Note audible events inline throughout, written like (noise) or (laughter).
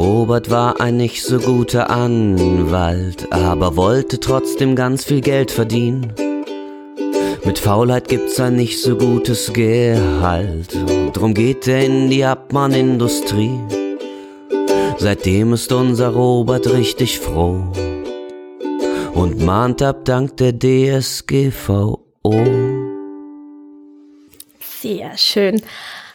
Robert war ein nicht so guter Anwalt, aber wollte trotzdem ganz viel Geld verdienen. Mit Faulheit gibt's ein nicht so gutes Gehalt, drum geht er in die Abmahnindustrie. Seitdem ist unser Robert richtig froh und mahnt ab dank der DSGVO. Sehr schön.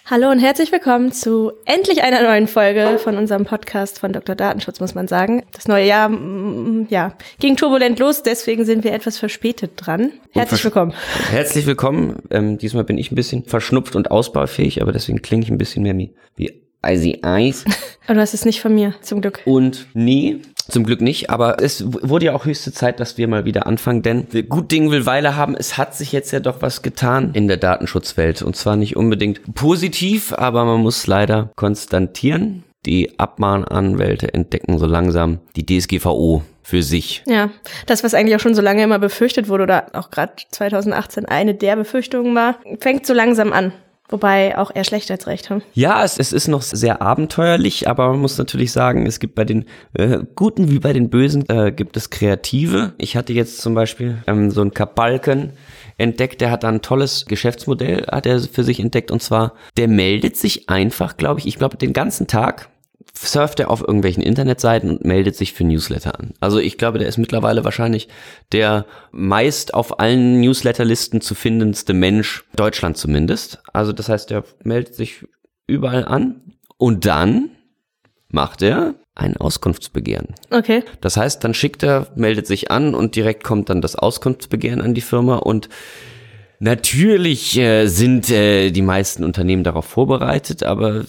Hallo und herzlich willkommen zu endlich einer neuen Folge von unserem Podcast von Dr. Datenschutz, muss man sagen. Das neue Jahr, mm, ja, ging turbulent los, deswegen sind wir etwas verspätet dran. Herzlich willkommen. Herzlich willkommen. Ähm, diesmal bin ich ein bisschen verschnupft und ausbaufähig, aber deswegen klinge ich ein bisschen mehr wie, wie Icy Ice. (laughs) Aber du hast es nicht von mir, zum Glück. Und nee, zum Glück nicht, aber es wurde ja auch höchste Zeit, dass wir mal wieder anfangen, denn gut Ding will Weile haben. Es hat sich jetzt ja doch was getan in der Datenschutzwelt und zwar nicht unbedingt positiv, aber man muss leider konstatieren, die Abmahnanwälte entdecken so langsam die DSGVO für sich. Ja, das, was eigentlich auch schon so lange immer befürchtet wurde oder auch gerade 2018 eine der Befürchtungen war, fängt so langsam an. Wobei auch eher schlecht als recht haben. Ja, es, es ist noch sehr abenteuerlich, aber man muss natürlich sagen, es gibt bei den äh, Guten wie bei den Bösen, äh, gibt es Kreative. Ich hatte jetzt zum Beispiel ähm, so einen Kabalken entdeckt, der hat da ein tolles Geschäftsmodell, hat er für sich entdeckt, und zwar, der meldet sich einfach, glaube ich, ich glaube den ganzen Tag surft er auf irgendwelchen Internetseiten und meldet sich für Newsletter an. Also ich glaube, der ist mittlerweile wahrscheinlich der meist auf allen Newsletterlisten zu findendste Mensch Deutschland zumindest. Also das heißt, er meldet sich überall an und dann macht er ein Auskunftsbegehren. Okay. Das heißt, dann schickt er, meldet sich an und direkt kommt dann das Auskunftsbegehren an die Firma und Natürlich äh, sind äh, die meisten Unternehmen darauf vorbereitet, aber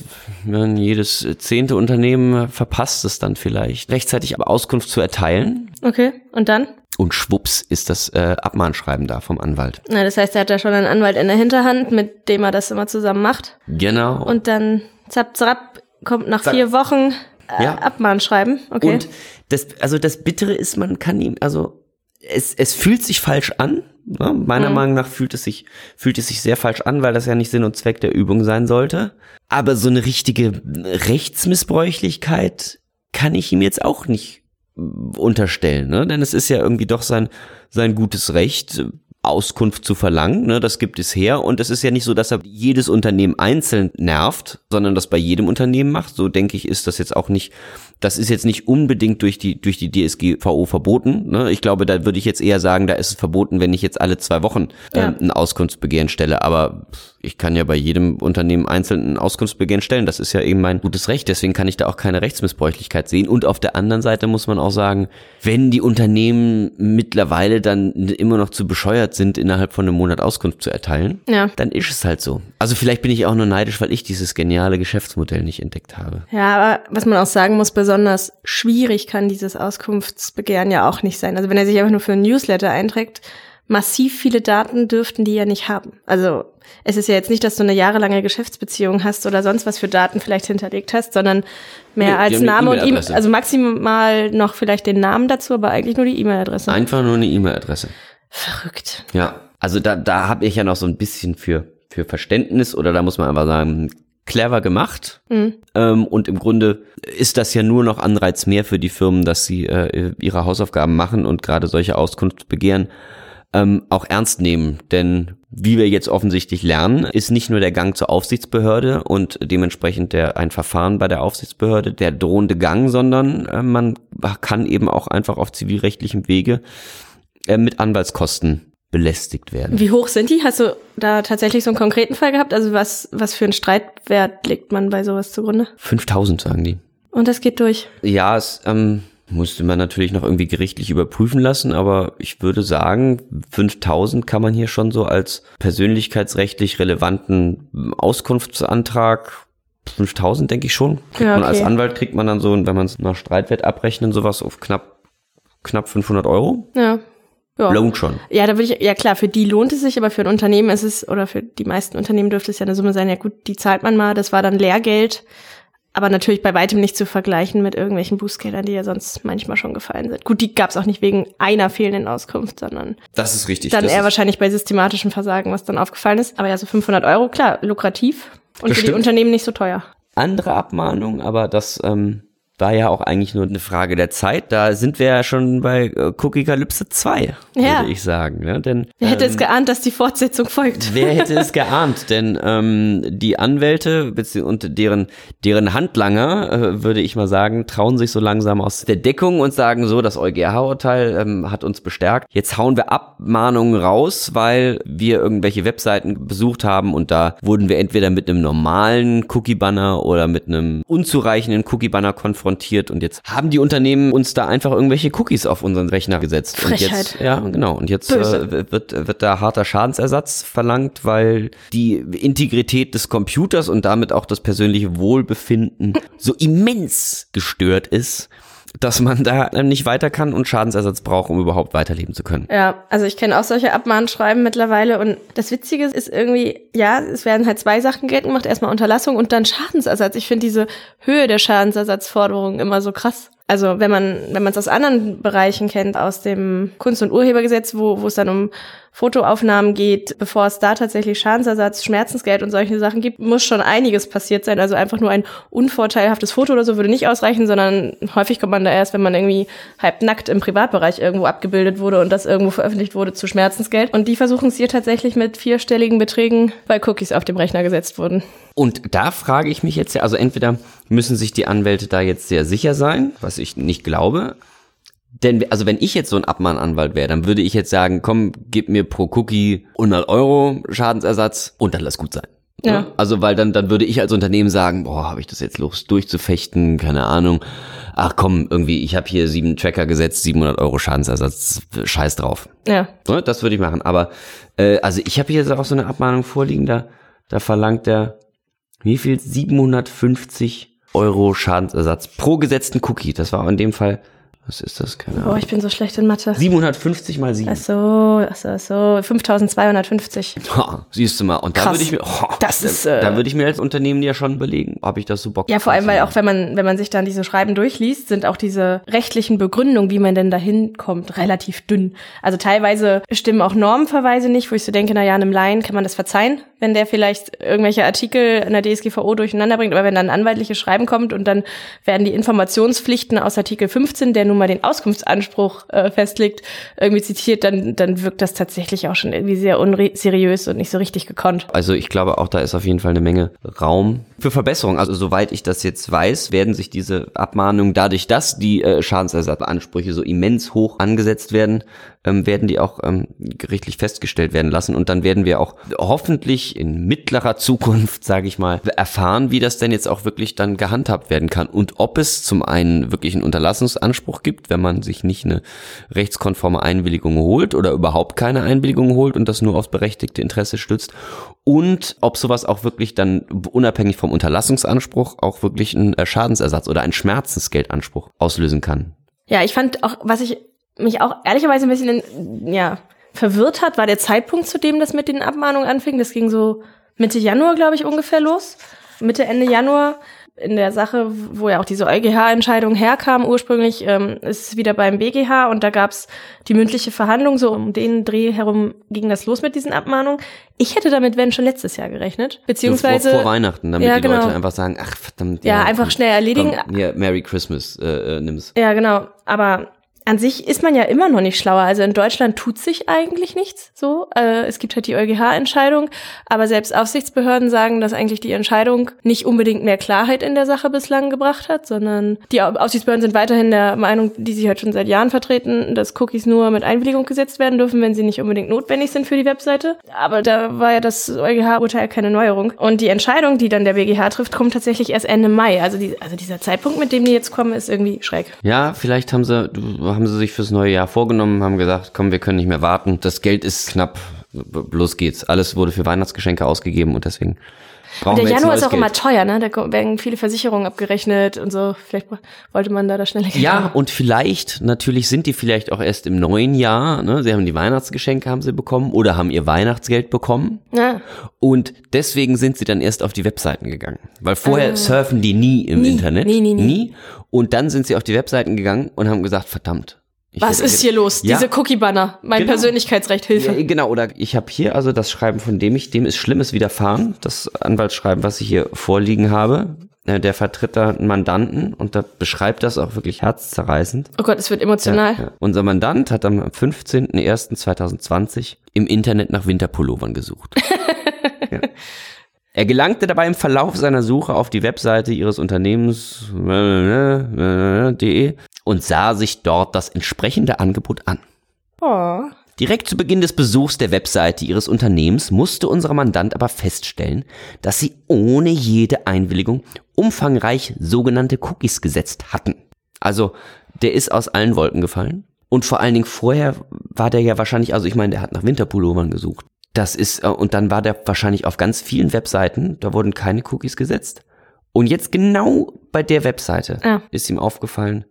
ja, jedes zehnte Unternehmen verpasst es dann vielleicht, rechtzeitig aber Auskunft zu erteilen. Okay, und dann? Und schwupps ist das äh, Abmahnschreiben da vom Anwalt. Na, das heißt, er hat ja schon einen Anwalt in der Hinterhand, mit dem er das immer zusammen macht. Genau. Und dann zapp, zapp, kommt nach Zack. vier Wochen äh, ja. Abmahnschreiben. Okay. Und das, also das Bittere ist, man kann ihm, also es, es fühlt sich falsch an, Ne? Meiner mhm. Meinung nach fühlt es sich, fühlt es sich sehr falsch an, weil das ja nicht Sinn und Zweck der Übung sein sollte. Aber so eine richtige Rechtsmissbräuchlichkeit kann ich ihm jetzt auch nicht unterstellen, ne? Denn es ist ja irgendwie doch sein, sein gutes Recht, Auskunft zu verlangen. Ne? Das gibt es her. Und es ist ja nicht so, dass er jedes Unternehmen einzeln nervt, sondern das bei jedem Unternehmen macht. So denke ich, ist das jetzt auch nicht das ist jetzt nicht unbedingt durch die, durch die DSGVO verboten. Ne? Ich glaube, da würde ich jetzt eher sagen, da ist es verboten, wenn ich jetzt alle zwei Wochen äh, ja. ein Auskunftsbegehren stelle. Aber ich kann ja bei jedem Unternehmen einzeln ein Auskunftsbegehren stellen. Das ist ja eben mein gutes Recht. Deswegen kann ich da auch keine Rechtsmissbräuchlichkeit sehen. Und auf der anderen Seite muss man auch sagen, wenn die Unternehmen mittlerweile dann immer noch zu bescheuert sind, innerhalb von einem Monat Auskunft zu erteilen, ja. dann ist es halt so. Also vielleicht bin ich auch nur neidisch, weil ich dieses geniale Geschäftsmodell nicht entdeckt habe. Ja, aber was man auch sagen muss, besonders schwierig kann dieses Auskunftsbegehren ja auch nicht sein. Also wenn er sich einfach nur für ein Newsletter einträgt, massiv viele Daten dürften die ja nicht haben. Also es ist ja jetzt nicht, dass du eine jahrelange Geschäftsbeziehung hast oder sonst was für Daten vielleicht hinterlegt hast, sondern mehr nee, als Name und E-Mail, also maximal noch vielleicht den Namen dazu, aber eigentlich nur die E-Mail-Adresse. Einfach nur eine E-Mail-Adresse. Verrückt. Ja, also da, da habe ich ja noch so ein bisschen für, für Verständnis oder da muss man einfach sagen, clever gemacht. Mhm. Ähm, und im Grunde ist das ja nur noch Anreiz mehr für die Firmen, dass sie äh, ihre Hausaufgaben machen und gerade solche Auskunftsbegehren ähm, auch ernst nehmen. Denn wie wir jetzt offensichtlich lernen, ist nicht nur der Gang zur Aufsichtsbehörde und dementsprechend der, ein Verfahren bei der Aufsichtsbehörde der drohende Gang, sondern äh, man kann eben auch einfach auf zivilrechtlichem Wege äh, mit Anwaltskosten belästigt werden. Wie hoch sind die? Hast du da tatsächlich so einen konkreten Fall gehabt? Also was, was für einen Streitwert legt man bei sowas zugrunde? 5000 sagen die. Und das geht durch? Ja, es ähm, musste man natürlich noch irgendwie gerichtlich überprüfen lassen, aber ich würde sagen, 5000 kann man hier schon so als persönlichkeitsrechtlich relevanten Auskunftsantrag 5000 denke ich schon. Kriegt ja, okay. man als Anwalt kriegt man dann so, wenn man es nach Streitwert abrechnen, sowas auf knapp knapp 500 Euro. Ja. Ja. Lohnt schon. Ja, da würde ich, ja klar, für die lohnt es sich, aber für ein Unternehmen ist es, oder für die meisten Unternehmen dürfte es ja eine Summe sein, ja gut, die zahlt man mal, das war dann Lehrgeld, aber natürlich bei weitem nicht zu vergleichen mit irgendwelchen Bußgeldern, die ja sonst manchmal schon gefallen sind. Gut, die gab es auch nicht wegen einer fehlenden Auskunft, sondern das ist richtig. Dann eher wahrscheinlich bei systematischem Versagen, was dann aufgefallen ist. Aber ja, so 500 Euro, klar, lukrativ und das für stimmt. die Unternehmen nicht so teuer. Andere Abmahnung, aber das ähm, war ja auch eigentlich nur eine Frage der Zeit. Da sind wir ja schon bei äh, Cookie-Kalypse 2, Ja. würde ich sagen. Ne? Denn, Wer hätte ähm, es geahnt, dass die Fortsetzung folgt? (laughs) Wer hätte es geahnt? Denn ähm, die Anwälte und deren, deren Handlanger, äh, würde ich mal sagen, trauen sich so langsam aus der Deckung und sagen so, das EuGH-Urteil ähm, hat uns bestärkt. Jetzt hauen wir Abmahnungen raus, weil wir irgendwelche Webseiten besucht haben und da wurden wir entweder mit einem normalen Cookie-Banner oder mit einem unzureichenden Cookie-Banner konfrontiert und jetzt haben die Unternehmen uns da einfach irgendwelche Cookies auf unseren Rechner gesetzt. Und jetzt, Frechheit. ja, genau. Und jetzt äh, wird, wird da harter Schadensersatz verlangt, weil die Integrität des Computers und damit auch das persönliche Wohlbefinden (laughs) so immens gestört ist, dass man da nicht weiter kann und Schadensersatz braucht, um überhaupt weiterleben zu können. Ja, also ich kenne auch solche Abmahnschreiben mittlerweile und das Witzige ist irgendwie, ja, es werden halt zwei Sachen geltend gemacht, erstmal Unterlassung und dann Schadensersatz. Ich finde diese Höhe der Schadensersatzforderungen immer so krass. Also wenn man wenn man es aus anderen Bereichen kennt, aus dem Kunst- und Urhebergesetz, wo, wo es dann um Fotoaufnahmen geht, bevor es da tatsächlich Schadensersatz, Schmerzensgeld und solche Sachen gibt, muss schon einiges passiert sein. Also einfach nur ein unvorteilhaftes Foto oder so würde nicht ausreichen, sondern häufig kommt man da erst, wenn man irgendwie halb nackt im Privatbereich irgendwo abgebildet wurde und das irgendwo veröffentlicht wurde zu Schmerzensgeld. Und die versuchen es hier tatsächlich mit vierstelligen Beträgen, weil Cookies auf dem Rechner gesetzt wurden. Und da frage ich mich jetzt ja, also entweder müssen sich die Anwälte da jetzt sehr sicher sein, was ich nicht glaube. Denn, also wenn ich jetzt so ein Abmahnanwalt wäre, dann würde ich jetzt sagen, komm, gib mir pro Cookie 100 Euro Schadensersatz und dann lass gut sein. Ja. Also, weil dann, dann würde ich als Unternehmen sagen, boah, habe ich das jetzt Lust durchzufechten, keine Ahnung. Ach komm, irgendwie, ich habe hier sieben Tracker gesetzt, 700 Euro Schadensersatz, scheiß drauf. Ja. Ne, Das würde ich machen. Aber äh, also ich habe hier auch so eine Abmahnung vorliegen, da, da verlangt er wie viel? 750 Euro Schadensersatz pro gesetzten Cookie. Das war in dem Fall, was ist das? Keine Ahnung. ich bin so schlecht in Mathe. 750 mal 7. Ach so, ach so, ach so, 5250. Ha, siehst du mal. Und da würde ich mir, oh, Das da, ist, äh, da würde ich mir als Unternehmen ja schon überlegen, ob ich das so Bock Ja, vor allem, weil auch wenn man, wenn man sich dann diese Schreiben durchliest, sind auch diese rechtlichen Begründungen, wie man denn dahin kommt, relativ dünn. Also teilweise stimmen auch Normenverweise nicht, wo ich so denke, na ja, einem Laien kann man das verzeihen, wenn der vielleicht irgendwelche Artikel in der DSGVO durcheinander bringt, aber wenn dann ein anwaltliches Schreiben kommt und dann werden die Informationspflichten aus Artikel 15, der nun mal den Auskunftsanspruch äh, festlegt, irgendwie zitiert, dann, dann wirkt das tatsächlich auch schon irgendwie sehr unseriös und nicht so richtig gekonnt. Also ich glaube auch, da ist auf jeden Fall eine Menge Raum für Verbesserung. Also soweit ich das jetzt weiß, werden sich diese Abmahnungen dadurch, dass die äh, Schadensersatzansprüche so immens hoch angesetzt werden, ähm, werden die auch ähm, gerichtlich festgestellt werden lassen. Und dann werden wir auch hoffentlich in mittlerer Zukunft, (laughs) sage ich mal, erfahren, wie das denn jetzt auch wirklich dann gehandhabt werden kann. Und ob es zum einen wirklich einen Unterlassungsanspruch gibt, wenn man sich nicht eine rechtskonforme Einwilligung holt oder überhaupt keine Einwilligung holt und das nur aufs berechtigte Interesse stützt. Und ob sowas auch wirklich dann unabhängig vom Unterlassungsanspruch auch wirklich einen äh, Schadensersatz oder einen Schmerzensgeldanspruch auslösen kann. Ja, ich fand auch, was ich mich auch ehrlicherweise ein bisschen, in, ja, verwirrt hat, war der Zeitpunkt, zu dem das mit den Abmahnungen anfing. Das ging so Mitte Januar, glaube ich, ungefähr los. Mitte, Ende Januar. In der Sache, wo ja auch diese EuGH-Entscheidung herkam ursprünglich, ähm, ist es wieder beim BGH und da gab's die mündliche Verhandlung, so um den Dreh herum ging das los mit diesen Abmahnungen. Ich hätte damit, wenn schon letztes Jahr gerechnet, beziehungsweise... vor, vor Weihnachten, damit Ja, die genau. Leute einfach sagen, ach verdammt. Ja, einfach komm, schnell erledigen. Komm, hier, Merry Christmas, äh, äh, nimm's. Ja, genau. Aber an sich ist man ja immer noch nicht schlauer. Also in Deutschland tut sich eigentlich nichts so. Äh, es gibt halt die EuGH-Entscheidung, aber selbst Aufsichtsbehörden sagen, dass eigentlich die Entscheidung nicht unbedingt mehr Klarheit in der Sache bislang gebracht hat, sondern die Au- Aufsichtsbehörden sind weiterhin der Meinung, die sie halt schon seit Jahren vertreten, dass Cookies nur mit Einwilligung gesetzt werden dürfen, wenn sie nicht unbedingt notwendig sind für die Webseite. Aber da war ja das EuGH-Urteil keine Neuerung. Und die Entscheidung, die dann der BGH trifft, kommt tatsächlich erst Ende Mai. Also, die, also dieser Zeitpunkt, mit dem die jetzt kommen, ist irgendwie schräg. Ja, vielleicht haben sie, haben sie sich fürs neue Jahr vorgenommen, haben gesagt, komm, wir können nicht mehr warten. Das Geld ist knapp. Los geht's. Alles wurde für Weihnachtsgeschenke ausgegeben und deswegen brauchen Der wir jetzt Januar ist auch Geld. immer teuer, ne? Da werden viele Versicherungen abgerechnet und so. Vielleicht wollte man da das schneller Geld Ja, und vielleicht, natürlich sind die vielleicht auch erst im neuen Jahr, ne? Sie haben die Weihnachtsgeschenke haben sie bekommen oder haben ihr Weihnachtsgeld bekommen. Ja. Und deswegen sind sie dann erst auf die Webseiten gegangen. Weil vorher surfen die nie im Nie, Internet. nie, nie, nie. Und dann sind sie auf die Webseiten gegangen und haben gesagt, verdammt, Ich Was hätte- ist hier los? Ja. Diese Cookie-Banner. Mein Genau. Persönlichkeitsrecht, Hilfe. Ja, genau, oder ich habe hier also das Schreiben, von dem ich, dem ist Schlimmes widerfahren, das Anwaltsschreiben, was ich hier vorliegen habe. Äh, Der vertritt da einen Mandanten und da beschreibt das auch wirklich herzzerreißend. Oh Gott, es wird emotional. Ja. Unser Mandant hat am 15.01.2020 im Internet nach Winterpullovern gesucht. (laughs) Er gelangte dabei im Verlauf seiner Suche auf die Webseite ihres Unternehmens de und sah sich dort das entsprechende Angebot an. Oh. Direkt zu Beginn des Besuchs der Webseite ihres Unternehmens musste unser Mandant aber feststellen, dass sie ohne jede Einwilligung umfangreich sogenannte Cookies gesetzt hatten. Also, der ist aus allen Wolken gefallen. Und vor allen Dingen vorher war der ja wahrscheinlich, also ich meine, der hat nach Winterpullovern gesucht. Das ist, äh, und dann war der wahrscheinlich auf ganz vielen Webseiten, da wurden keine Cookies gesetzt. Und jetzt genau bei der Webseite Ah. ist ihm aufgefallen,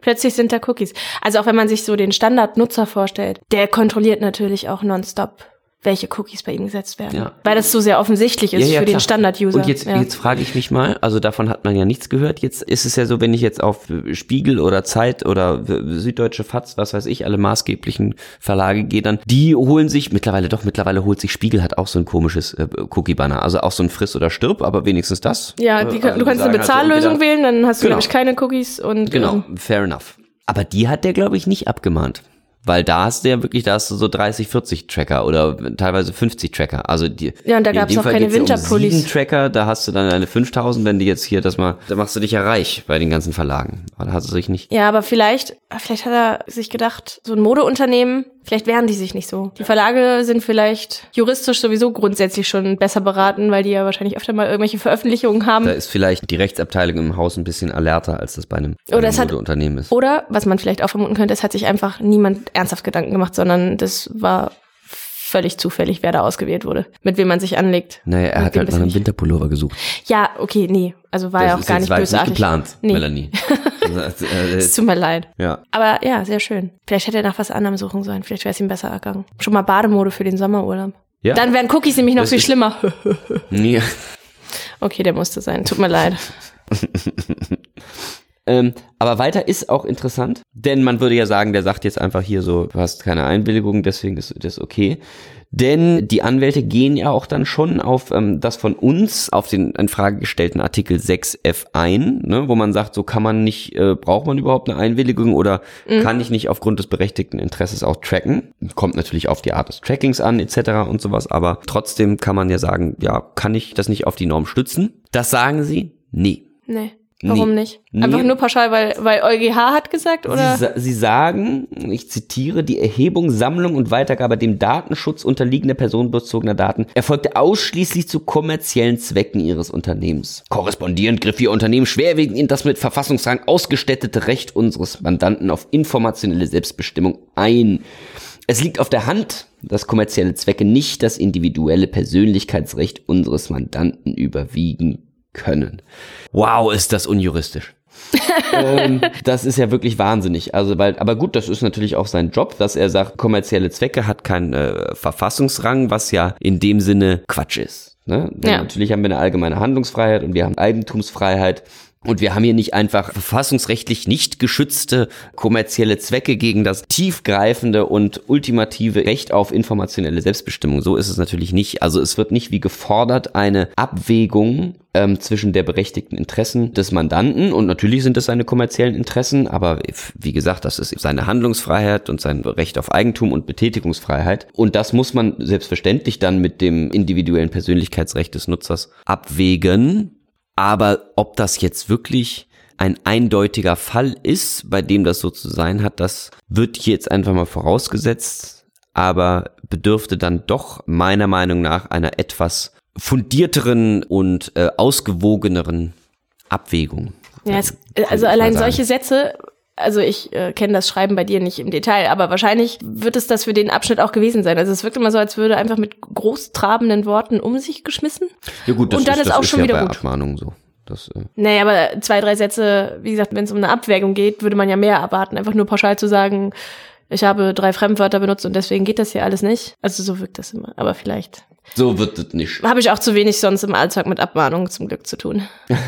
Plötzlich sind da Cookies. Also auch wenn man sich so den Standardnutzer vorstellt, der kontrolliert natürlich auch nonstop, welche Cookies bei ihm gesetzt werden. Ja. Weil das so sehr offensichtlich ist Ja, ja, für den klar. Standard-User. Und jetzt, jetzt frage ich mich mal, also davon hat man ja nichts gehört. Jetzt ist es ja so, wenn ich jetzt auf Spiegel oder Zeit oder Süddeutsche Fatz, was weiß ich, alle maßgeblichen Verlage gehe, dann die holen sich mittlerweile doch mittlerweile holt sich Spiegel hat auch so ein komisches äh, Cookie-Banner, also auch so ein Friss oder Stirb, aber wenigstens das. ja, Äh, die, also du kannst eine halt so Bezahllösung wählen, dann hast du, Genau. glaube ich, keine Cookies und Genau, ähm, fair enough. Aber die hat der, glaube ich, nicht abgemahnt. Weil da hast du ja wirklich, da hast du so 30, 40 Tracker oder teilweise 50 Tracker. Also die, Ja, und da gab's dem auch Fall keine um Winterpullis. sieben Tracker, da hast du dann eine 5000, wenn die jetzt hier das mal, da machst du dich ja reich bei den ganzen Verlagen. Aber Da hast du dich nicht. Ja, aber vielleicht, vielleicht hat er sich gedacht, so ein Modeunternehmen, vielleicht wehren die sich nicht so. Die Verlage sind vielleicht juristisch sowieso grundsätzlich schon besser beraten, weil die ja wahrscheinlich öfter mal irgendwelche Veröffentlichungen haben. Da ist vielleicht die Rechtsabteilung im Haus ein bisschen alerter, als das bei einem, Oder einem hat- Modeunternehmen ist. Oder, was man vielleicht auch vermuten könnte, es hat sich einfach niemand ernsthaft Gedanken gemacht, sondern das war völlig zufällig, wer da ausgewählt wurde, mit wem man sich anlegt. Naja, er hat halt das nach einem Winterpullover gesucht. Ja, okay, nee. Also war ja auch gar nicht bösartig. nicht geplant, Nee. Melanie. (laughs) Das, äh, Es tut mir leid. ja. Aber ja, sehr schön. Vielleicht hätte er nach was anderem suchen sollen. Vielleicht wäre es ihm besser ergangen. Schon mal Bademode für den Sommerurlaub. Ja. Dann wären Cookies nämlich noch Das viel schlimmer. (laughs) Nee. okay, der musste sein. Tut mir leid. (laughs) Ähm, aber weiter ist auch interessant, denn man würde ja sagen, der sagt jetzt einfach hier so, du hast keine Einwilligung, deswegen ist das okay. Denn die Anwälte gehen ja auch dann schon auf ähm, das von uns auf den in Frage gestellten Artikel 6f ein, ne, wo man sagt, so kann man nicht, äh, braucht man überhaupt eine Einwilligung oder kann ich nicht aufgrund des berechtigten Interesses auch tracken? Kommt natürlich auf die Art des Trackings an etc. und sowas, aber trotzdem kann man ja sagen, ja, kann ich das nicht auf die Norm stützen? Das sagen sie? Nee. Nee. Warum Nee. nicht? Einfach Nee. nur pauschal, weil, weil EuGH hat gesagt, oder? Sie, sie sagen, ich zitiere, die Erhebung, Sammlung und Weitergabe dem Datenschutz unterliegender personenbezogener Daten erfolgte ausschließlich zu kommerziellen Zwecken ihres Unternehmens. Korrespondierend griff ihr Unternehmen schwerwiegend in das mit Verfassungsrang ausgestattete Recht unseres Mandanten auf informationelle Selbstbestimmung ein. Es liegt auf der Hand, dass kommerzielle Zwecke nicht das individuelle Persönlichkeitsrecht unseres Mandanten überwiegen können. Wow, ist das unjuristisch (laughs) ähm, das ist ja wirklich wahnsinnig. Also, weil, aber gut, das ist natürlich auch sein Job, dass er sagt, kommerzielle Zwecke hat keinen äh, Verfassungsrang, was ja in dem Sinne Quatsch ist. Ne? Ja. Natürlich haben wir eine allgemeine Handlungsfreiheit und wir haben Eigentumsfreiheit. Und wir haben hier nicht einfach verfassungsrechtlich nicht geschützte kommerzielle Zwecke gegen das tiefgreifende und ultimative Recht auf informationelle Selbstbestimmung. So ist es natürlich nicht. Also es wird nicht wie gefordert eine Abwägung ähm, zwischen der berechtigten Interessen des Mandanten und natürlich sind es seine kommerziellen Interessen, aber wie gesagt, das ist seine Handlungsfreiheit und sein Recht auf Eigentum und Betätigungsfreiheit. Und das muss man selbstverständlich dann mit dem individuellen Persönlichkeitsrecht des Nutzers abwägen. Aber ob das jetzt wirklich ein eindeutiger Fall ist, bei dem das so zu sein hat, das wird hier jetzt einfach mal vorausgesetzt, aber bedürfte dann doch meiner Meinung nach einer etwas fundierteren und äh, ausgewogeneren Abwägung. Ja, es, also allein solche Sätze, also ich äh, kenne das Schreiben bei dir nicht im Detail, aber wahrscheinlich wird es das für den Abschnitt auch gewesen sein. Also es wirkt immer so, als würde einfach mit großtrabenden Worten um sich geschmissen. Ja gut, das Und dann ist, ist das auch ist schon ja wieder bei gut. So. Das, äh, Naja, aber zwei, drei Sätze, wie gesagt, wenn es um eine Abwägung geht, würde man ja mehr erwarten. Einfach nur pauschal zu sagen, ich habe drei Fremdwörter benutzt und deswegen geht das hier alles nicht. Also so wirkt das immer. Aber vielleicht so wird es nicht. habe ich auch zu wenig sonst im Alltag mit Abmahnungen zum Glück zu tun. (laughs)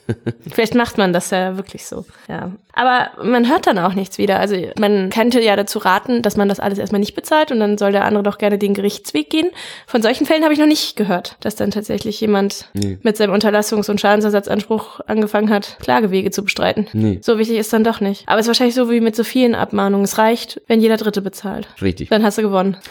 (laughs) Vielleicht macht man das ja wirklich so. Ja. Aber man hört dann auch nichts wieder. Also man könnte ja dazu raten, dass man das alles erstmal nicht bezahlt und dann soll der andere doch gerne den Gerichtsweg gehen. Von solchen Fällen habe ich noch nicht gehört, dass dann tatsächlich jemand Nee. mit seinem Unterlassungs- und Schadensersatzanspruch angefangen hat, Klagewege zu bestreiten. Nee. So wichtig ist dann doch nicht. Aber es ist wahrscheinlich so wie mit so vielen Abmahnungen. Es reicht, wenn jeder Dritte bezahlt. Richtig. Dann hast du gewonnen. (laughs)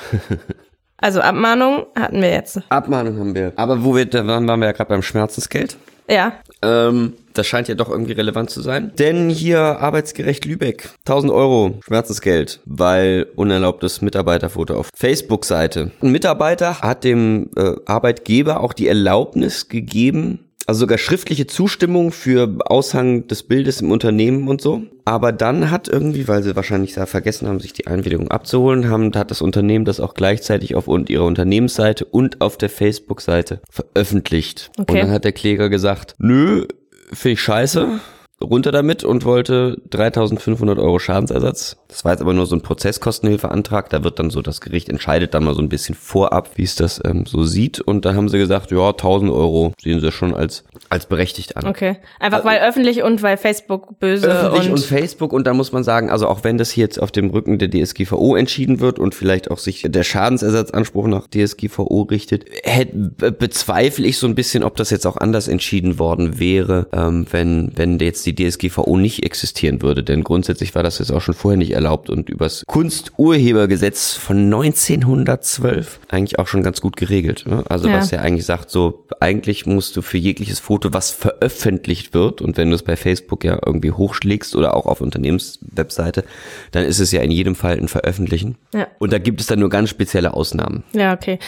Also Abmahnung hatten wir jetzt. Abmahnung haben wir. Aber wo wir, da waren, waren wir ja gerade beim Schmerzensgeld. Ja, Ähm, das scheint ja doch irgendwie relevant zu sein. Denn hier Arbeitsgerecht Lübeck. 1000 Euro Schmerzensgeld, weil unerlaubtes Mitarbeiterfoto auf Facebook-Seite. Ein Mitarbeiter hat dem äh, Arbeitgeber auch die Erlaubnis gegeben, also sogar schriftliche Zustimmung für Aushang des Bildes im Unternehmen und so. Aber dann hat irgendwie, weil sie wahrscheinlich da vergessen haben, sich die Einwilligung abzuholen, haben, hat das Unternehmen das auch gleichzeitig auf und ihrer Unternehmensseite und auf der Facebook-Seite veröffentlicht. Okay. Und dann hat der Kläger gesagt, nö, finde ich scheiße, runter damit und wollte 3500 Euro Schadensersatz. Das war jetzt aber nur so ein Prozesskostenhilfeantrag. Da wird dann so, das Gericht entscheidet dann mal so ein bisschen vorab, wie es das ähm, so sieht. Und da haben sie gesagt, ja, 1000 Euro sehen sie schon als, als berechtigt an. okay. Einfach weil öffentlich und weil Facebook böse Öffentlich und, und, Facebook und da muss man sagen, also auch wenn das hier jetzt auf dem Rücken der DSGVO entschieden wird und vielleicht auch sich der Schadensersatzanspruch nach DSGVO richtet, hätt, be- bezweifle ich so ein bisschen, ob das jetzt auch anders entschieden worden wäre, ähm, wenn, wenn jetzt die DSGVO nicht existieren würde. Denn grundsätzlich war das jetzt auch schon vorher nicht erlaubt und übers Kunsturhebergesetz von 1912 eigentlich auch schon ganz gut geregelt. Ne? Also Ja. was ja eigentlich sagt, so eigentlich musst du für jegliches Foto, was veröffentlicht wird und wenn du es bei Facebook ja irgendwie hochschlägst oder auch auf Unternehmenswebseite, dann ist es ja in jedem Fall ein Veröffentlichen. Ja. Und da gibt es dann nur ganz spezielle Ausnahmen. Ja, okay.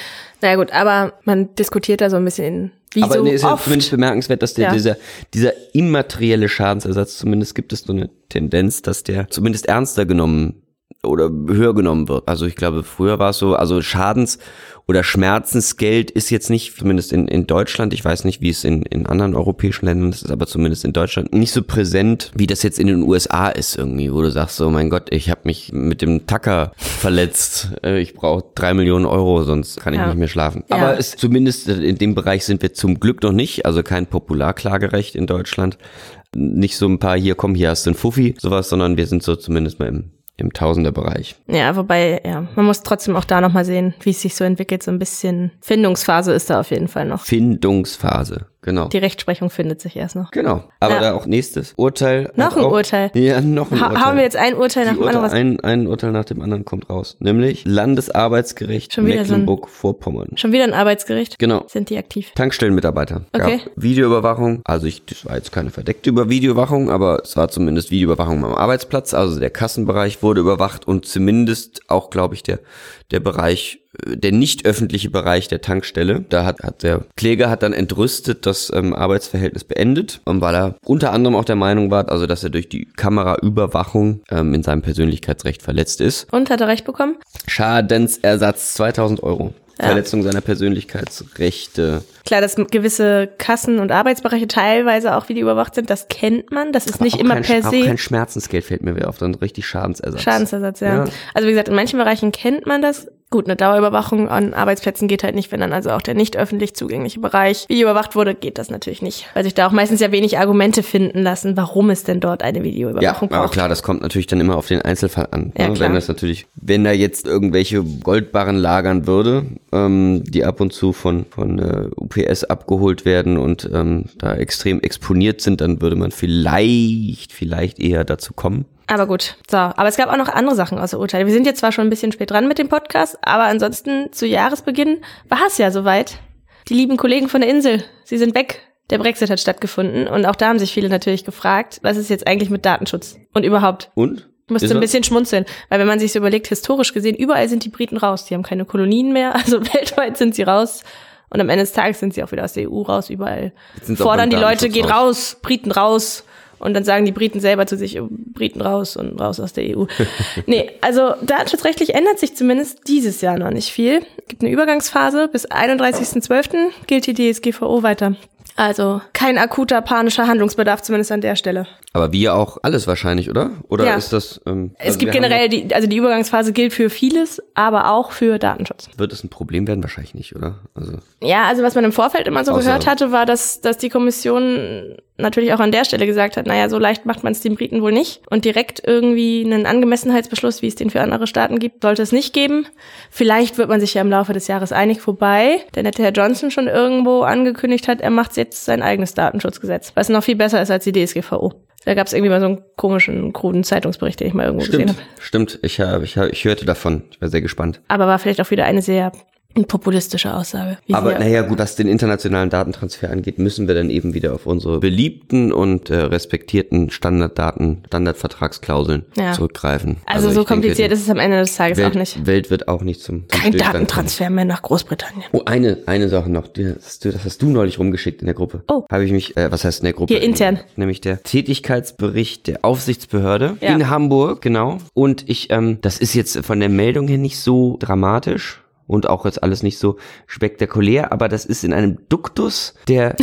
Na ja, gut, aber man diskutiert da so ein bisschen, wie Aber so nee, ist ja oft. zumindest bemerkenswert, dass der, Ja. dieser, dieser immaterielle Schadensersatz, zumindest gibt es so eine Tendenz, dass der zumindest ernster genommen oder höher genommen wird. Also ich glaube, früher war es so, also Schadens- oder Schmerzensgeld ist jetzt nicht, zumindest in, in Deutschland, ich weiß nicht, wie es in, in anderen europäischen Ländern ist, aber zumindest in Deutschland nicht so präsent, wie das jetzt in den USA ist irgendwie, wo du sagst so, mein Gott, ich habe mich mit dem Tacker verletzt, äh, ich brauche drei Millionen Euro, sonst kann ich Ja. nicht mehr schlafen. Ja. Aber es zumindest in dem Bereich sind wir zum Glück noch nicht, also kein Popularklagerecht in Deutschland. Nicht so ein paar, hier komm, hier hast du ein Fuffi, sowas, sondern wir sind so zumindest mal im, im Tausenderbereich. Ja, wobei, ja, man muss trotzdem auch da nochmal sehen, wie es sich so entwickelt. So ein bisschen Findungsphase ist da auf jeden Fall noch. Findungsphase, genau. Die Rechtsprechung findet sich erst noch. Genau. Aber Ja. da auch nächstes Urteil. Noch ein auch, Urteil. (laughs) Ja, noch ein Ha Urteil. Haben wir jetzt ein Urteil nach dem anderen? Ein, ein Urteil nach dem anderen kommt raus. Nämlich Landesarbeitsgericht so Mecklenburg-Vorpommern. schon wieder ein Arbeitsgericht? Genau. Sind die aktiv? Tankstellenmitarbeiter. Okay. Gab Videoüberwachung. Also ich, das war jetzt keine verdeckte Über Videoüberwachung, aber es war zumindest Videoüberwachung am Arbeitsplatz. Also der Kassenbereich wurde überwacht und zumindest auch, glaube ich, der, der Bereich, der nicht öffentliche Bereich der Tankstelle. Da hat, hat der Kläger hat dann entrüstet das ähm, Arbeitsverhältnis beendet, weil er unter anderem auch der Meinung war, also dass er durch die Kameraüberwachung ähm, in seinem Persönlichkeitsrecht verletzt ist. Und hat er recht bekommen? Schadensersatz 2000 Euro. Ja. Verletzung seiner Persönlichkeitsrechte. Klar, dass gewisse Kassen- und Arbeitsbereiche teilweise auch video überwacht sind, das kennt man. Das ist nicht auch immer kein, per Auch se kein Schmerzensgeld fällt mir wieder auf, sondern richtig Schadensersatz. Schadensersatz, ja. Ja. Also wie gesagt, in manchen Bereichen kennt man das. Gut, eine Dauerüberwachung an Arbeitsplätzen geht halt nicht, wenn dann also auch der nicht öffentlich zugängliche Bereich videoüberwacht wurde, geht das natürlich nicht. Weil sich da auch meistens ja wenig Argumente finden lassen, warum es denn dort eine Ja, Videoüberwachung aber braucht. klar, das kommt natürlich dann immer auf den Einzelfall an. Ja, ne? Wenn das natürlich, wenn da jetzt irgendwelche Goldbarren lagern würde, ähm, die ab und zu von, von äh, UPS abgeholt werden und ähm, da extrem exponiert sind, dann würde man vielleicht, vielleicht eher dazu kommen. Aber gut, so. Aber es gab auch noch andere Sachen außer Urteile. Wir sind jetzt zwar schon ein bisschen spät dran mit dem Podcast, aber ansonsten zu Jahresbeginn war es ja soweit. Die lieben Kollegen von der Insel, sie sind weg. Der Brexit hat stattgefunden und auch da haben sich viele natürlich gefragt, was ist jetzt eigentlich mit Datenschutz und überhaupt. Und? Ich musste ein bisschen schmunzeln, weil wenn man sich so überlegt, historisch gesehen, überall sind die Briten raus. Die haben keine Kolonien mehr, (laughs) also weltweit sind sie raus. Und am Ende des Tages sind sie auch wieder aus der EU raus, überall. Fordern die Leute, geht raus, Briten raus. Und dann sagen die Briten selber zu sich, Briten raus und raus aus der EU. (laughs) nee, also datenschutzrechtlich ändert sich zumindest dieses Jahr noch nicht viel. Es gibt eine Übergangsphase. Bis 31.12. gilt die DSGVO weiter. Also kein akuter panischer Handlungsbedarf, zumindest an der Stelle. Aber wie auch alles wahrscheinlich, oder? Oder Ja. ist das? Ähm, Es also gibt generell, die, also die Übergangsphase gilt für vieles, aber auch für Datenschutz. Wird es ein Problem werden? Wahrscheinlich nicht, oder? Also Ja, also was man im Vorfeld immer so gehört hatte, war, dass, dass die Kommission natürlich auch an der Stelle gesagt hat, naja, so leicht macht man es den Briten wohl nicht. Und direkt irgendwie einen Angemessenheitsbeschluss, wie es den für andere Staaten gibt, sollte es nicht geben. Vielleicht wird man sich ja im Laufe des Jahres einig, wobei der nette Herr Johnson schon irgendwo angekündigt hat, er macht jetzt sein eigenes Datenschutzgesetz, was noch viel besser ist als die DSGVO. Da gab es irgendwie mal so einen komischen, kruden Zeitungsbericht, den ich mal irgendwo Stimmt, gesehen habe. stimmt. Ich, hab, ich, hab, ich hörte davon. Ich war sehr gespannt. Aber war vielleicht auch wieder eine sehr populistische Aussage. Aber naja, gut, was den internationalen Datentransfer angeht, müssen wir dann eben wieder auf unsere beliebten und äh, respektierten Standarddaten, Standardvertragsklauseln Ja. zurückgreifen. Also, ich so denke, kompliziert die ist es am Ende des Tages auch Welt, nicht. Welt wird auch nicht zum, zum Kein Stillstand kommen. Datentransfer mehr nach Großbritannien. Oh, eine, eine Sache noch, die hast du, das hast du neulich rumgeschickt in der Gruppe. Oh. Habe ich mich, äh, was heißt in der Gruppe? Hier intern. Nämlich der Tätigkeitsbericht der Aufsichtsbehörde Ja. in Hamburg, genau. Und ich, ähm, das ist jetzt von der Meldung her nicht so dramatisch. Und auch jetzt alles nicht so spektakulär, aber das ist in einem Duktus, der,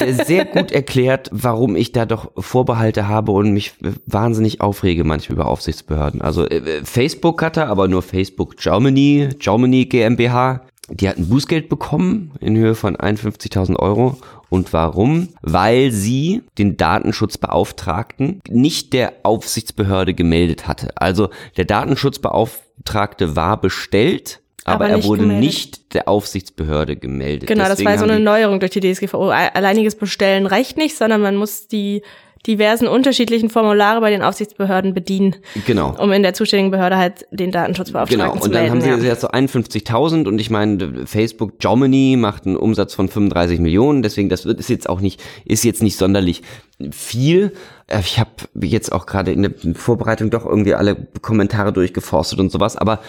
der sehr (laughs) gut erklärt, warum ich da doch Vorbehalte habe und mich wahnsinnig aufrege manchmal über Aufsichtsbehörden. Also äh, Facebook hatte aber nur Facebook Germany, Germany GmbH. Die hatten Bußgeld bekommen in Höhe von 51.000 Euro. Und warum? Weil sie den Datenschutzbeauftragten nicht der Aufsichtsbehörde gemeldet hatte. Also der Datenschutzbeauftragte war bestellt, aber, Aber er wurde gemeldet. nicht der Aufsichtsbehörde gemeldet. Genau, das Deswegen war so eine Neuerung durch die DSGVO. Alleiniges Bestellen reicht nicht, sondern man muss die diversen unterschiedlichen Formulare bei den Aufsichtsbehörden bedienen, Genau. um in der zuständigen Behörde halt den Datenschutzbeauftragten Genau, zu und dann melden. haben sie ja. jetzt so 51.000 und ich meine, Facebook Germany macht einen Umsatz von 35 Millionen, deswegen das wird ist jetzt auch nicht, ist jetzt nicht sonderlich viel. Äh, Ich habe jetzt auch gerade in der Vorbereitung doch irgendwie alle Kommentare durchgeforstet und sowas, aber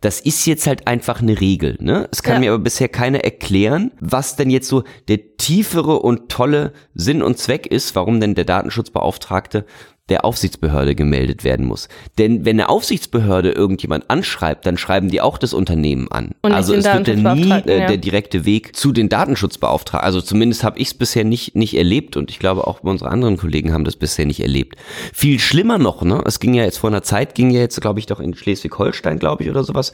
das ist jetzt halt einfach eine Regel, ne? Es kann Ja. mir aber bisher keiner erklären, was denn jetzt so der tiefere und tolle Sinn und Zweck ist, warum denn der Datenschutzbeauftragte der Aufsichtsbehörde gemeldet werden muss. Denn wenn eine Aufsichtsbehörde irgendjemand anschreibt, dann schreiben die auch das Unternehmen an. Und also es wird ja nie äh, ja. der direkte Weg zu den Datenschutzbeauftragten. Also zumindest habe ich es bisher nicht, nicht erlebt und ich glaube auch unsere anderen Kollegen haben das bisher nicht erlebt. Viel schlimmer noch, ne? Es ging ja jetzt vor einer Zeit, ging ja jetzt, glaube ich, doch in Schleswig-Holstein, glaube ich, oder sowas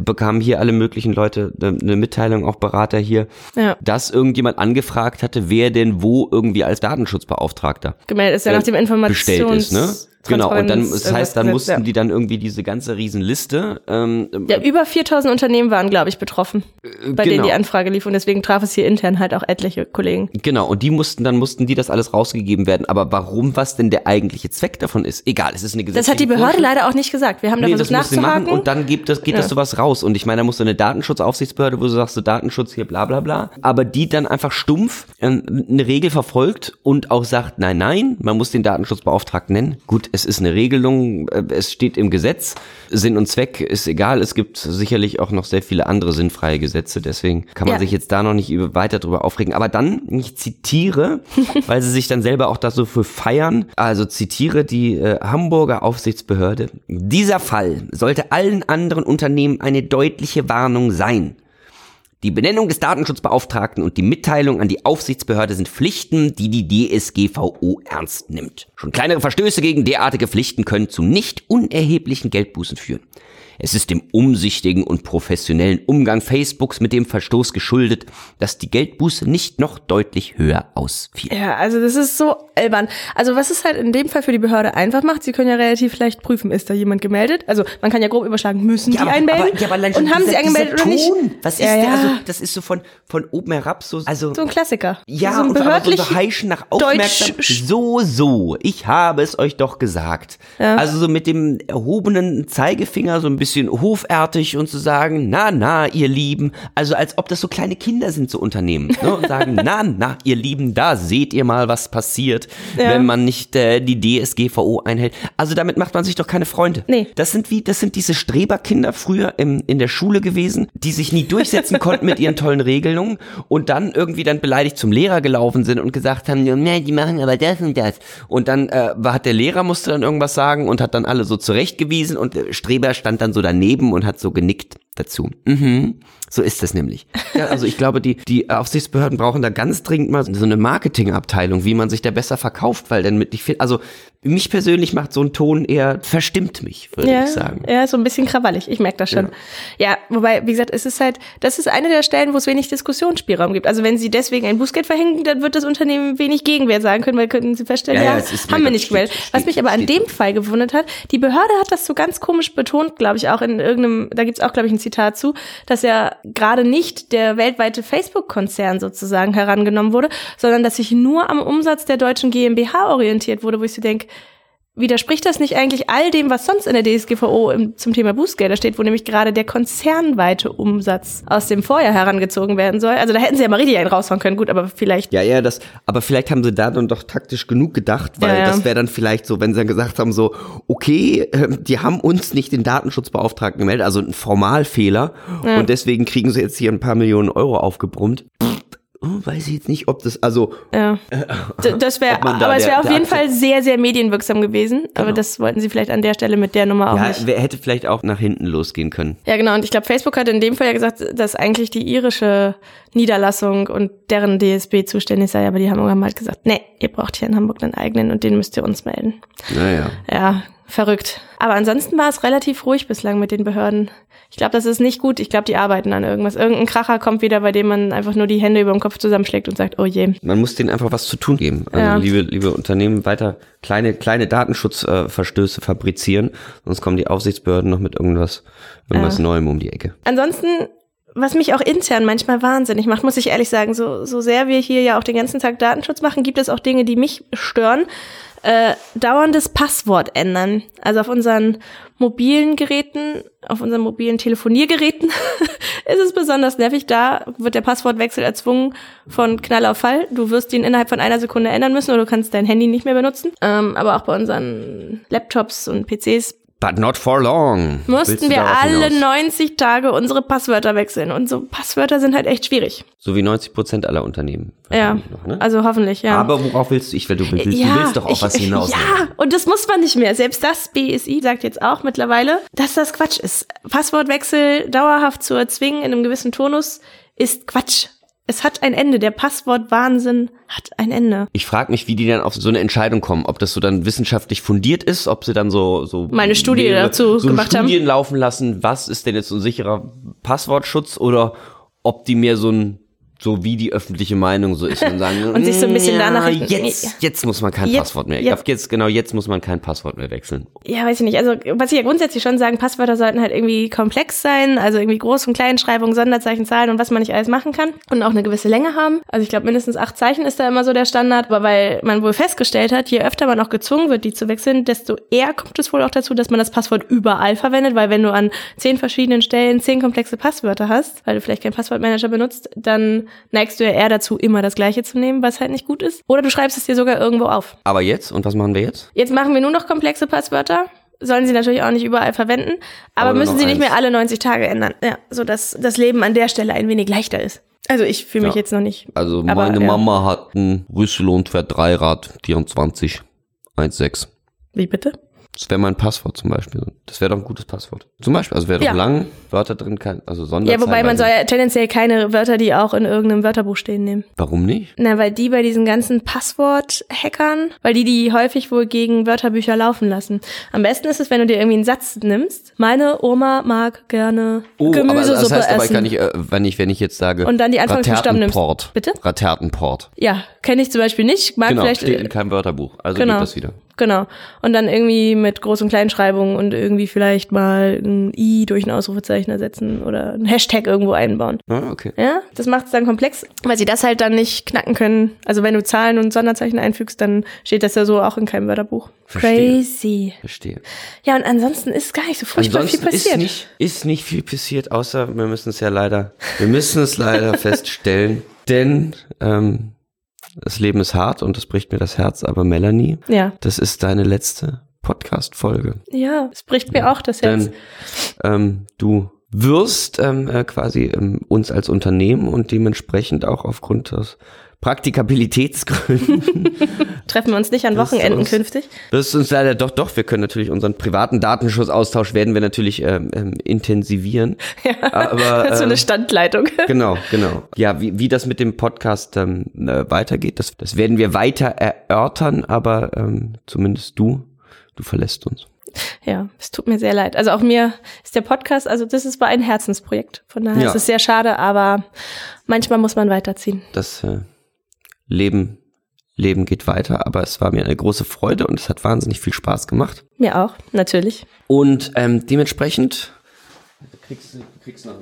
bekamen hier alle möglichen Leute eine Mitteilung, auch Berater hier, Ja. dass irgendjemand angefragt hatte, wer denn wo irgendwie als Datenschutzbeauftragter Gemeldet ist ja nach dem bestellt ist, ne? Genau, und dann, das heißt, dann mussten Gesetz, die dann irgendwie diese ganze Riesenliste, ähm, ja. ja, über 4000 Unternehmen waren, glaube ich, betroffen, bei denen genau. die Anfrage lief. Und deswegen traf es hier intern halt auch etliche Kollegen. Genau, und die mussten, dann mussten die das alles rausgegeben werden. Aber warum, was denn der eigentliche Zweck davon ist? Egal, es ist eine Das hat die gesetzliche Behörde Vorschrift. leider auch nicht gesagt. Wir haben da Nee, das versucht muss sie machen nachzuhaken. und dann gibt das, geht das Ja. sowas raus. Und ich meine, da muss so eine Datenschutzaufsichtsbehörde, wo du sagst, so Datenschutz hier, bla bla bla. Aber die dann einfach stumpf ähm, eine Regel verfolgt und auch sagt, nein, nein, man muss den Datenschutzbeauftragten nennen. Gut, es ist eine Regelung, äh, es steht im Gesetz. Sinn und Zweck ist egal. Es gibt sicherlich auch noch sehr viele andere sinnfreie Gesetze. Deswegen kann man Ja. sich jetzt da noch nicht weiter drüber aufregen. Aber dann, ich zitiere, (laughs) weil sie sich dann selber auch da so für feiern, also zitiere die äh, Hamburger Aufsichtsbehörde. Dieser Fall sollte allen anderen Unternehmen eine deutliche Warnung sein. Die Benennung des Datenschutzbeauftragten und die Mitteilung an die Aufsichtsbehörde sind Pflichten, die die DSGVO ernst nimmt. Schon kleinere Verstöße gegen derartige Pflichten können zu nicht unerheblichen Geldbußen führen. Es ist dem umsichtigen und professionellen Umgang Facebooks mit dem Verstoß geschuldet, dass die Geldbuße nicht noch deutlich höher ausfiel. Ja, also das ist so albern. Also was es halt in dem Fall für die Behörde einfach macht, sie können ja relativ leicht prüfen, ist da jemand gemeldet? Also man kann ja grob überschlagen, müssen die anmelden? und haben sie angemeldet oder nicht? Was ist ja, der? ja. Also, das ist so von, von oben herab so, also. so ein Klassiker. Ja, so ein und aber so behördlich so Heischen nach Aufmerksamkeit. So, so. Ich habe es euch doch gesagt. Ja. Also so mit dem erhobenen Zeigefinger so ein bisschen hofartig und zu sagen, na, na, ihr Lieben. Also als ob das so kleine Kinder sind, so Unternehmen. Ne? Und sagen, (laughs) na, na, ihr Lieben, da seht ihr mal, was passiert, Ja. wenn man nicht äh, die DSGVO einhält. Also damit macht man sich doch keine Freunde. Nee. Das sind wie, das sind diese Streberkinder früher im, in der Schule gewesen, die sich nie durchsetzen (laughs) konnten mit ihren tollen Regelungen und dann irgendwie dann beleidigt zum Lehrer gelaufen sind und gesagt haben, ja, nee, die machen aber das und das. Und dann äh, war- hat der Lehrer musste dann irgendwas sagen und hat dann alle so zurechtgewiesen und der Streber stand dann so daneben und hat so genickt. dazu. Mhm. So ist das nämlich. Ja, also ich glaube, die, die Aufsichtsbehörden brauchen da ganz dringend mal so eine Marketingabteilung, wie man sich da besser verkauft, weil dann mit, ich finde, also mich persönlich macht so ein Ton eher, verstimmt mich, würde ja, ich sagen. Ja, so ein bisschen krawallig, ich merke das schon. Ja. ja, wobei, wie gesagt, es ist halt, das ist eine der Stellen, wo es wenig Diskussionsspielraum gibt. Also wenn sie deswegen ein Bußgeld verhängen, dann wird das Unternehmen wenig Gegenwehr sagen können, weil könnten sie feststellen, ja, ja, ja haben wir nicht gewählt. Was mich aber an dem Fall gewundert hat, die Behörde hat das so ganz komisch betont, glaube ich, auch in irgendeinem, da gibt's auch, glaube ich, ein Zitat zu, dass ja gerade nicht der weltweite Facebook-Konzern sozusagen herangenommen wurde, sondern dass sich nur am Umsatz der deutschen GmbH orientiert wurde, wo ich so denke, Widerspricht das nicht eigentlich all dem, was sonst in der DSGVO im, zum Thema Bußgelder steht, wo nämlich gerade der konzernweite Umsatz aus dem Vorjahr herangezogen werden soll? Also da hätten sie ja mal richtig einen raushauen können, gut, aber vielleicht. Ja, ja, das, aber vielleicht haben sie da dann doch taktisch genug gedacht, weil ja, ja. das wäre dann vielleicht so, wenn sie dann gesagt haben, so, okay, äh, die haben uns nicht den Datenschutzbeauftragten gemeldet, also ein Formalfehler, ja. und deswegen kriegen sie jetzt hier ein paar Millionen Euro aufgebrummt. Oh, weiß ich jetzt nicht, ob das, also. Ja. Äh, das wäre, (laughs) da aber es wäre auf jeden Fall sehr, sehr medienwirksam gewesen. Genau. Aber das wollten sie vielleicht an der Stelle mit der Nummer auch ja, nicht. Ja, hätte vielleicht auch nach hinten losgehen können. Ja, genau. Und ich glaube, Facebook hat in dem Fall ja gesagt, dass eigentlich die irische Niederlassung und deren DSB zuständig sei. Aber die haben irgendwann halt gesagt, nee, ihr braucht hier in Hamburg einen eigenen und den müsst ihr uns melden. Naja. Ja, verrückt. Aber ansonsten war es relativ ruhig bislang mit den Behörden. Ich glaube, das ist nicht gut. Ich glaube, die arbeiten an irgendwas. Irgendein Kracher kommt wieder, bei dem man einfach nur die Hände über dem Kopf zusammenschlägt und sagt, oh je. Man muss denen einfach was zu tun geben. Also ja. liebe, liebe Unternehmen, weiter kleine, kleine Datenschutzverstöße fabrizieren, sonst kommen die Aufsichtsbehörden noch mit irgendwas, irgendwas ja. Neuem um die Ecke. Ansonsten was mich auch intern manchmal wahnsinnig macht, muss ich ehrlich sagen, so, so sehr wir hier ja auch den ganzen Tag Datenschutz machen, gibt es auch Dinge, die mich stören äh, dauerndes Passwort ändern. Also auf unseren mobilen Geräten, auf unseren mobilen Telefoniergeräten (laughs) ist es besonders nervig. Da wird der Passwortwechsel erzwungen von Knall auf Fall. Du wirst ihn innerhalb von einer Sekunde ändern müssen oder du kannst dein Handy nicht mehr benutzen. Ähm, aber auch bei unseren Laptops und PCs But not for long. Mussten wir alle hinaus? 90 Tage unsere Passwörter wechseln. Und so Passwörter sind halt echt schwierig. So wie 90 Prozent aller Unternehmen. Ja, noch, ne? also hoffentlich, ja. Aber worauf willst du? Ich, will, du, willst, ja, du willst doch auch ich, was hinaus. Ja, und das muss man nicht mehr. Selbst das BSI sagt jetzt auch mittlerweile, dass das Quatsch ist. Passwortwechsel dauerhaft zu erzwingen in einem gewissen Tonus ist Quatsch. Es hat ein Ende. Der Passwortwahnsinn hat ein Ende. Ich frage mich, wie die dann auf so eine Entscheidung kommen. Ob das so dann wissenschaftlich fundiert ist, ob sie dann so so meine Studie dazu so gemacht Studien haben. laufen lassen. Was ist denn jetzt so ein sicherer Passwortschutz oder ob die mehr so ein so wie die öffentliche Meinung so ist. Und sagen (laughs) und sich so ein bisschen ja, danach jetzt jetzt muss man kein jetzt, Passwort mehr. Jetzt, jetzt genau jetzt muss man kein Passwort mehr wechseln. Ja weiß ich nicht. Also was ich ja grundsätzlich schon sagen Passwörter sollten halt irgendwie komplex sein also irgendwie Groß- und Kleinschreibung Sonderzeichen Zahlen und was man nicht alles machen kann. Und auch eine gewisse Länge haben. Also ich glaube mindestens acht Zeichen ist da immer so der Standard. Aber weil man wohl festgestellt hat je öfter man auch gezwungen wird die zu wechseln desto eher kommt es wohl auch dazu dass man das Passwort überall verwendet. Weil wenn du an zehn verschiedenen Stellen zehn komplexe Passwörter hast weil du vielleicht keinen Passwortmanager benutzt dann neigst du ja eher dazu, immer das Gleiche zu nehmen, was halt nicht gut ist. Oder du schreibst es dir sogar irgendwo auf. Aber jetzt? Und was machen wir jetzt? Jetzt machen wir nur noch komplexe Passwörter. Sollen sie natürlich auch nicht überall verwenden, aber, aber müssen sie nicht mehr alle 90 Tage ändern. Ja, so dass das Leben an der Stelle ein wenig leichter ist. Also ich fühle mich ja. jetzt noch nicht. Also meine ja. Mama hat ein Rüssel für Dreirad 24 1,6. Wie bitte? Das wäre mein Passwort zum Beispiel. Das wäre doch ein gutes Passwort. Zum Beispiel, also wäre doch ja. lang, Wörter drin, kein, also Sonderzeichen. Ja, wobei man soll ja tendenziell keine Wörter, die auch in irgendeinem Wörterbuch stehen, nehmen. Warum nicht? Na, weil die bei diesen ganzen Passwort-Hackern, weil die die häufig wohl gegen Wörterbücher laufen lassen. Am besten ist es, wenn du dir irgendwie einen Satz nimmst. Meine Oma mag gerne oh, Gemüsesuppe aber das heißt aber, ich kann nicht, äh, wenn ich, wenn ich jetzt sage, und dann die Anfangsbuchstaben nimmst. Bitte? Ratertenport. Ja, kenne ich zum Beispiel nicht. Mag genau, vielleicht, steht in keinem Wörterbuch. Also genau. gibt das wieder. Genau. Und dann irgendwie mit Groß- und Kleinschreibung und irgendwie vielleicht mal ein I durch ein Ausrufezeichen ersetzen oder ein Hashtag irgendwo einbauen. Ah, okay. Ja, das macht es dann komplex, weil sie das halt dann nicht knacken können. Also wenn du Zahlen und Sonderzeichen einfügst, dann steht das ja so auch in keinem Wörterbuch. Verstehe. Crazy. Verstehe. Ja, und ansonsten ist gar nicht so furchtbar ansonsten viel passiert. Ist nicht, ist nicht viel passiert, außer wir müssen es ja leider, wir müssen es leider (laughs) feststellen, denn ähm, das Leben ist hart und das bricht mir das Herz, aber Melanie, ja. das ist deine letzte Podcast-Folge. Ja, es bricht mir auch das Herz. Denn ähm, du wirst ähm, äh, quasi ähm, uns als Unternehmen und dementsprechend auch aufgrund des Praktikabilitätsgründen. (laughs) Treffen wir uns nicht an Wochenenden uns- künftig? Das ist uns leider doch, doch, wir können natürlich unseren privaten Datenschutzaustausch werden wir natürlich ähm, ähm, intensivieren. Ja, Aber, das (laughs) ist so eine ähm, Standleitung. (laughs) Genau, genau. Ja, wie, wie das mit dem Podcast ähm, äh, weitergeht, das, das werden wir weiter erörtern, aber ähm, zumindest du, du verlässt uns. Ja, es tut mir sehr leid. Also auch mir ist der Podcast, also das ist war ein Herzensprojekt. Von daher Ja. ist es sehr schade, aber manchmal muss man weiterziehen. Das äh, Leben, Leben geht weiter, aber es war mir eine große Freude und es hat wahnsinnig viel Spaß gemacht. Mir auch, natürlich. Und ähm, dementsprechend kriegst du kriegst noch,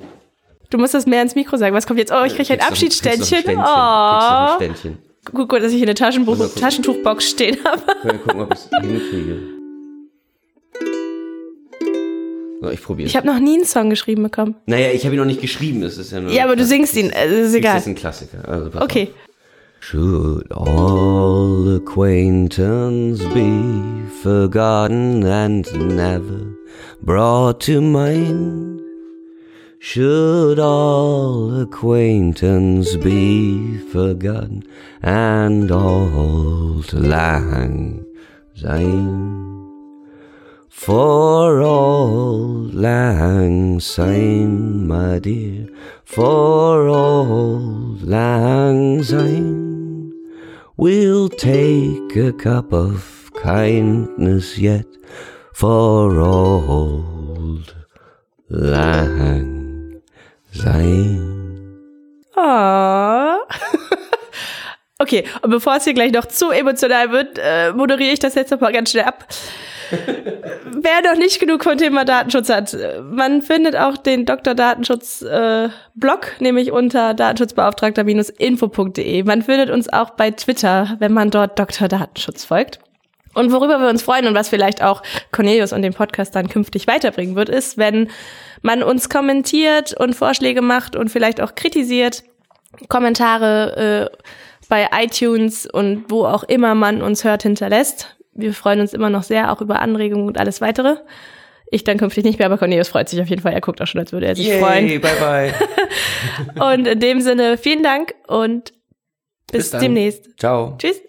Du musst das mehr ins Mikro sagen. Was kommt jetzt? Oh, ich kriege ein kriegst noch- Abschiedsständchen. Noch Oh. ein Ständchen. Noch ein Ständchen. Gut, gut, dass ich hier eine Taschenbuch. Taschentuchbox stehen habe. Mal gucken, ob ich es hinkriege. So, ich probiere Ich habe noch nie einen Song geschrieben bekommen. Naja, ich habe ihn noch nicht geschrieben, das ist ja nur. Ja, aber du singst ihn, also ist Das egal. ist ein Klassiker. Also Okay. Auf. Should all acquaintance be forgotten and never brought to mind? Should all acquaintance be forgotten and old lang syne? For old lang syne, my dear, for old lang syne, we'll take a cup of kindness yet for old lang syne. Oh. (laughs) Okay, und bevor es hier gleich noch zu emotional wird, äh, moderiere ich das jetzt noch mal ganz schnell ab. Wer noch nicht genug vom Thema Datenschutz hat, äh, man findet auch den Dr. Datenschutz äh, Blog, nämlich unter datenschutzbeauftragter-info.de. Man findet uns auch bei Twitter, wenn man dort Dr. Datenschutz folgt. Und worüber wir uns freuen und was vielleicht auch Cornelius und den Podcast dann künftig weiterbringen wird, ist, wenn man uns kommentiert und Vorschläge macht und vielleicht auch kritisiert, Kommentare äh, bei iTunes und wo auch immer man uns hört hinterlässt. Wir freuen uns immer noch sehr, auch über Anregungen und alles weitere. Ich dann künftig nicht mehr, aber Cornelius freut sich auf jeden Fall. Er guckt auch schon, als würde er sich freuen. bye bye. (laughs) Und in dem Sinne, vielen Dank und bis, Bis demnächst. Ciao. Tschüss.